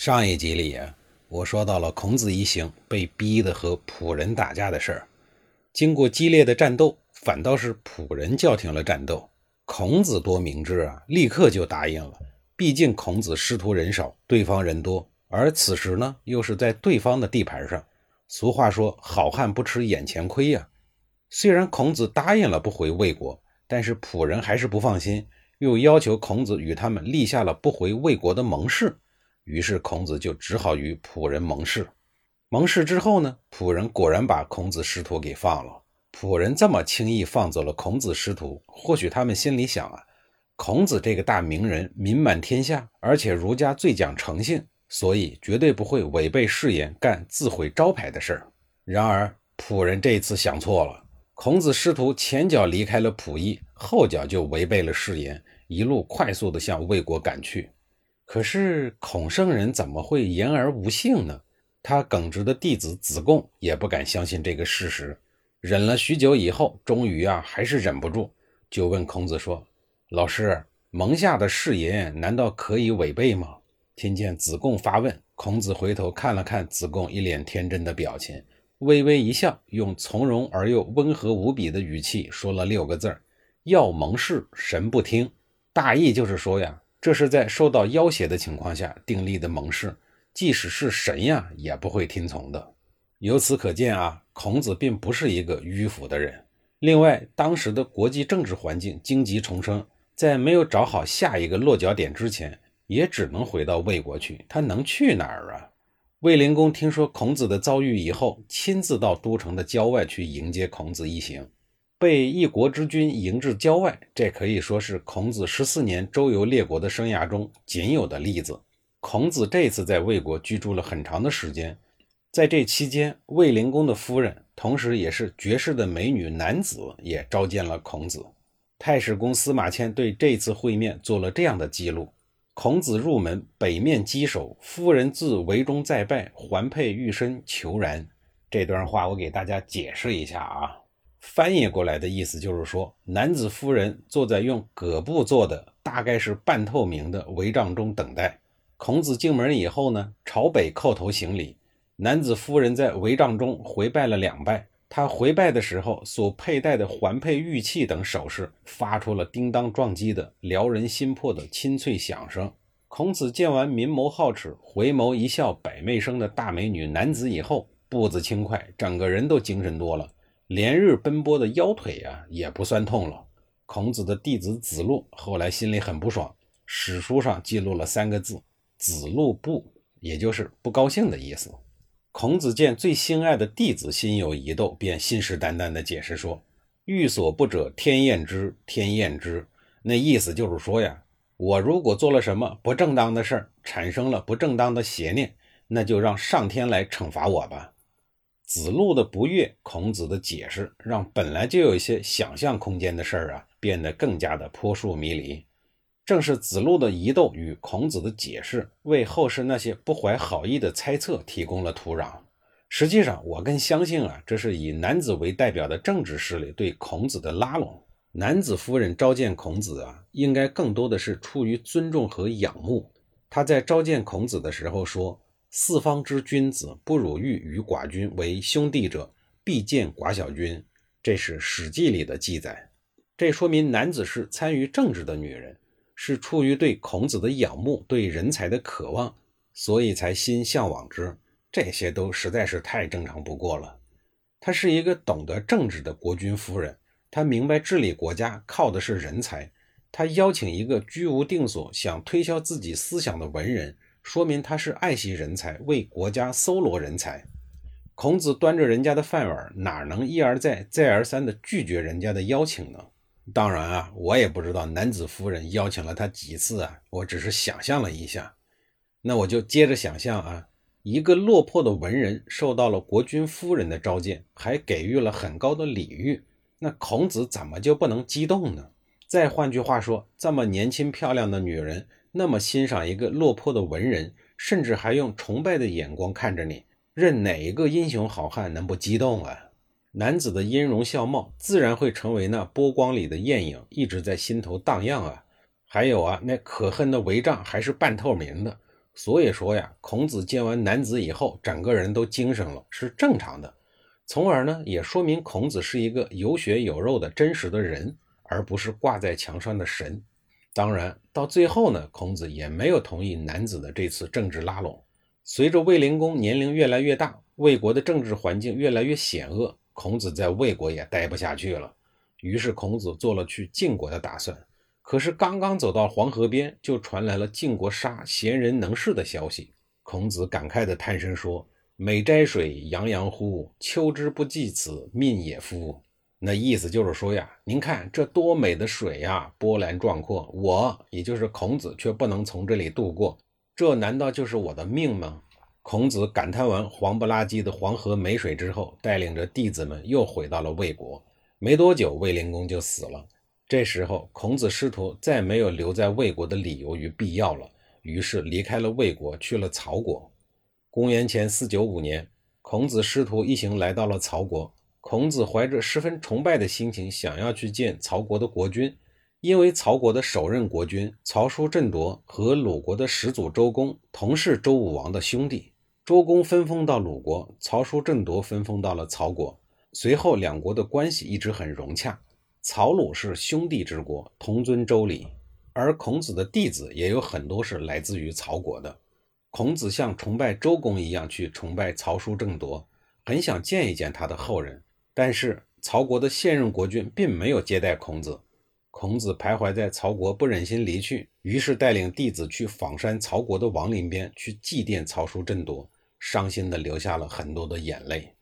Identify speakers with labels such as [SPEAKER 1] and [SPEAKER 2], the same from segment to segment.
[SPEAKER 1] 上一集里啊，我说到了孔子一行被逼的和仆人打架的事儿。经过激烈的战斗，反倒是仆人叫停了战斗。孔子多明智啊，立刻就答应了。毕竟孔子师徒人少，对方人多，而此时呢，又是在对方的地盘上。俗话说：“好汉不吃眼前亏呀。”虽然孔子答应了不回魏国，但是仆人还是不放心，又要求孔子与他们立下了不回魏国的盟誓。于是孔子就只好与仆人盟誓。盟誓之后呢，仆人果然把孔子师徒给放了。仆人这么轻易放走了孔子师徒，或许他们心里想啊，孔子这个大名人名满天下，而且儒家最讲诚信，所以绝对不会违背誓言干自毁招牌的事儿。然而仆人这一次想错了，孔子师徒前脚离开了仆役，后脚就违背了誓言，一路快速的向魏国赶去。可是孔圣人怎么会言而无信呢？他耿直的弟子子贡也不敢相信这个事实，忍了许久以后，终于啊还是忍不住，就问孔子说：“老师，蒙下的誓言难道可以违背吗？”听见子贡发问，孔子回头看了看子贡一脸天真的表情，微微一笑，用从容而又温和无比的语气说了六个字儿：“要蒙氏，神不听。”大意就是说呀。这是在受到要挟的情况下订立的盟誓，即使是神呀，也不会听从的。由此可见啊，孔子并不是一个迂腐的人。另外，当时的国际政治环境荆棘丛生，在没有找好下一个落脚点之前，也只能回到魏国去。他能去哪儿啊？卫灵公听说孔子的遭遇以后，亲自到都城的郊外去迎接孔子一行。被一国之君迎至郊外，这可以说是孔子十四年周游列国的生涯中仅有的例子。孔子这次在魏国居住了很长的时间，在这期间，卫灵公的夫人，同时也是绝世的美女男子，也召见了孔子。太史公司马迁对这次会面做了这样的记录：孔子入门，北面稽首，夫人自围中再拜，环佩玉身，求然。这段话我给大家解释一下啊。翻译过来的意思就是说，男子夫人坐在用葛布做的，大概是半透明的帷帐中等待。孔子进门以后呢，朝北叩头行礼。男子夫人在帷帐中回拜了两拜。他回拜的时候所佩戴的环佩玉器等首饰，发出了叮当撞击的撩人心魄的清脆响声。孔子见完明眸皓齿、回眸一笑百媚生的大美女男子以后，步子轻快，整个人都精神多了。连日奔波的腰腿啊，也不算痛了。孔子的弟子子路后来心里很不爽，史书上记录了三个字：“子路不”，也就是不高兴的意思。孔子见最心爱的弟子心有疑窦，便信誓旦旦地解释说：“欲所不者，天厌之，天厌之。”那意思就是说呀，我如果做了什么不正当的事儿，产生了不正当的邪念，那就让上天来惩罚我吧。子路的不悦，孔子的解释，让本来就有一些想象空间的事儿啊，变得更加的扑朔迷离。正是子路的疑窦与孔子的解释，为后世那些不怀好意的猜测提供了土壤。实际上，我更相信啊，这是以男子为代表的政治势力对孔子的拉拢。男子夫人召见孔子啊，应该更多的是出于尊重和仰慕。他在召见孔子的时候说。四方之君子，不辱欲与寡君为兄弟者，必见寡小君。这是《史记》里的记载。这说明男子是参与政治的女人，是出于对孔子的仰慕、对人才的渴望，所以才心向往之。这些都实在是太正常不过了。她是一个懂得政治的国君夫人，她明白治理国家靠的是人才。她邀请一个居无定所、想推销自己思想的文人。说明他是爱惜人才，为国家搜罗人才。孔子端着人家的饭碗，哪能一而再、再而三地拒绝人家的邀请呢？当然啊，我也不知道男子夫人邀请了他几次啊，我只是想象了一下。那我就接着想象啊，一个落魄的文人受到了国君夫人的召见，还给予了很高的礼遇，那孔子怎么就不能激动呢？再换句话说，这么年轻漂亮的女人，那么欣赏一个落魄的文人，甚至还用崇拜的眼光看着你，任哪一个英雄好汉能不激动啊？男子的音容笑貌，自然会成为那波光里的艳影，一直在心头荡漾啊。还有啊，那可恨的帷帐还是半透明的。所以说呀，孔子见完男子以后，整个人都精神了，是正常的。从而呢，也说明孔子是一个有血有肉的真实的人，而不是挂在墙上的神。当然，到最后呢，孔子也没有同意男子的这次政治拉拢。随着卫灵公年龄越来越大，魏国的政治环境越来越险恶，孔子在魏国也待不下去了。于是，孔子做了去晋国的打算。可是刚刚走到黄河边，就传来了晋国杀贤人能士的消息。孔子感慨地叹声说：“美哉水，洋洋乎！秋之不济此，命也夫。”那意思就是说呀，您看这多美的水呀，波澜壮阔，我也就是孔子却不能从这里渡过，这难道就是我的命吗？孔子感叹完黄不拉几的黄河没水之后，带领着弟子们又回到了魏国。没多久，卫灵公就死了。这时候，孔子师徒再没有留在魏国的理由与必要了，于是离开了魏国，去了曹国。公元前四九五年，孔子师徒一行来到了曹国。孔子怀着十分崇拜的心情，想要去见曹国的国君，因为曹国的首任国君曹叔振铎和鲁国的始祖周公同是周武王的兄弟。周公分封到鲁国，曹叔振铎分封到了曹国。随后，两国的关系一直很融洽。曹鲁是兄弟之国，同尊周礼，而孔子的弟子也有很多是来自于曹国的。孔子像崇拜周公一样去崇拜曹叔正铎，很想见一见他的后人。但是曹国的现任国君并没有接待孔子，孔子徘徊在曹国，不忍心离去，于是带领弟子去访山曹国的王陵边去祭奠曹叔振铎，伤心的流下了很多的眼泪。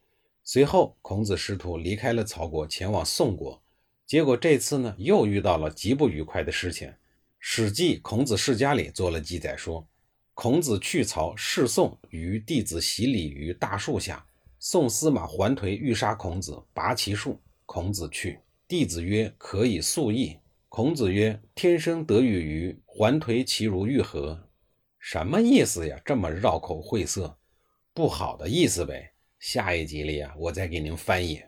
[SPEAKER 1] 随后，孔子师徒离开了曹国，前往宋国。结果这次呢，又遇到了极不愉快的事情。《史记·孔子世家》里做了记载，说孔子去曹，侍宋，与弟子洗礼于大树下。宋司马桓颓欲杀孔子，拔其树。孔子去，弟子曰：“可以速议。”孔子曰：“天生得与于桓颓，其如欲何？”什么意思呀？这么绕口晦涩，不好的意思呗。下一集里啊，我再给您翻译。